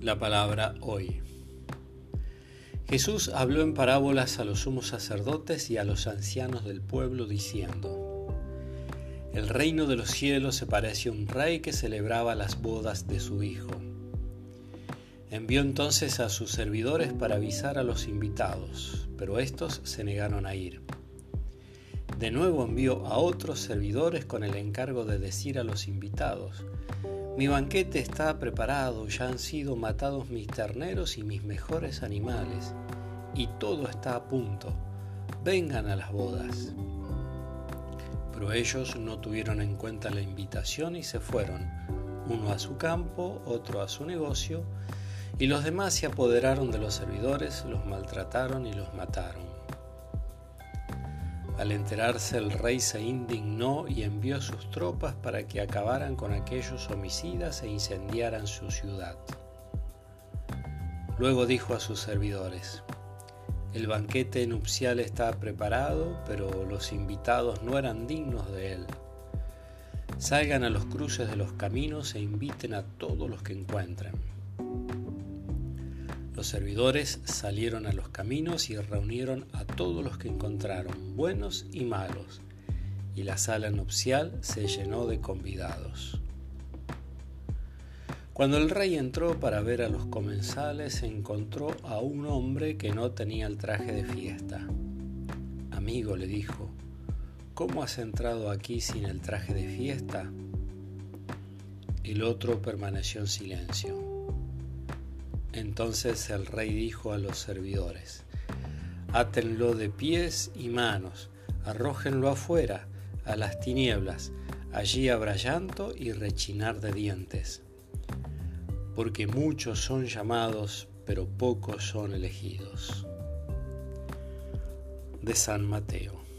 La palabra hoy. Jesús habló en parábolas a los sumos sacerdotes y a los ancianos del pueblo diciendo, El reino de los cielos se parece a un rey que celebraba las bodas de su hijo. Envió entonces a sus servidores para avisar a los invitados, pero estos se negaron a ir. De nuevo envió a otros servidores con el encargo de decir a los invitados, mi banquete está preparado, ya han sido matados mis terneros y mis mejores animales, y todo está a punto. Vengan a las bodas. Pero ellos no tuvieron en cuenta la invitación y se fueron, uno a su campo, otro a su negocio, y los demás se apoderaron de los servidores, los maltrataron y los mataron. Al enterarse el rey se indignó y envió sus tropas para que acabaran con aquellos homicidas e incendiaran su ciudad. Luego dijo a sus servidores, el banquete nupcial está preparado, pero los invitados no eran dignos de él. Salgan a los cruces de los caminos e inviten a todos los que encuentren. Los servidores salieron a los caminos y reunieron a todos los que encontraron, buenos y malos, y la sala nupcial se llenó de convidados. Cuando el rey entró para ver a los comensales, encontró a un hombre que no tenía el traje de fiesta. Amigo, le dijo, ¿cómo has entrado aquí sin el traje de fiesta? El otro permaneció en silencio. Entonces el rey dijo a los servidores, Átenlo de pies y manos, arrójenlo afuera, a las tinieblas, allí habrá llanto y rechinar de dientes, porque muchos son llamados, pero pocos son elegidos. De San Mateo.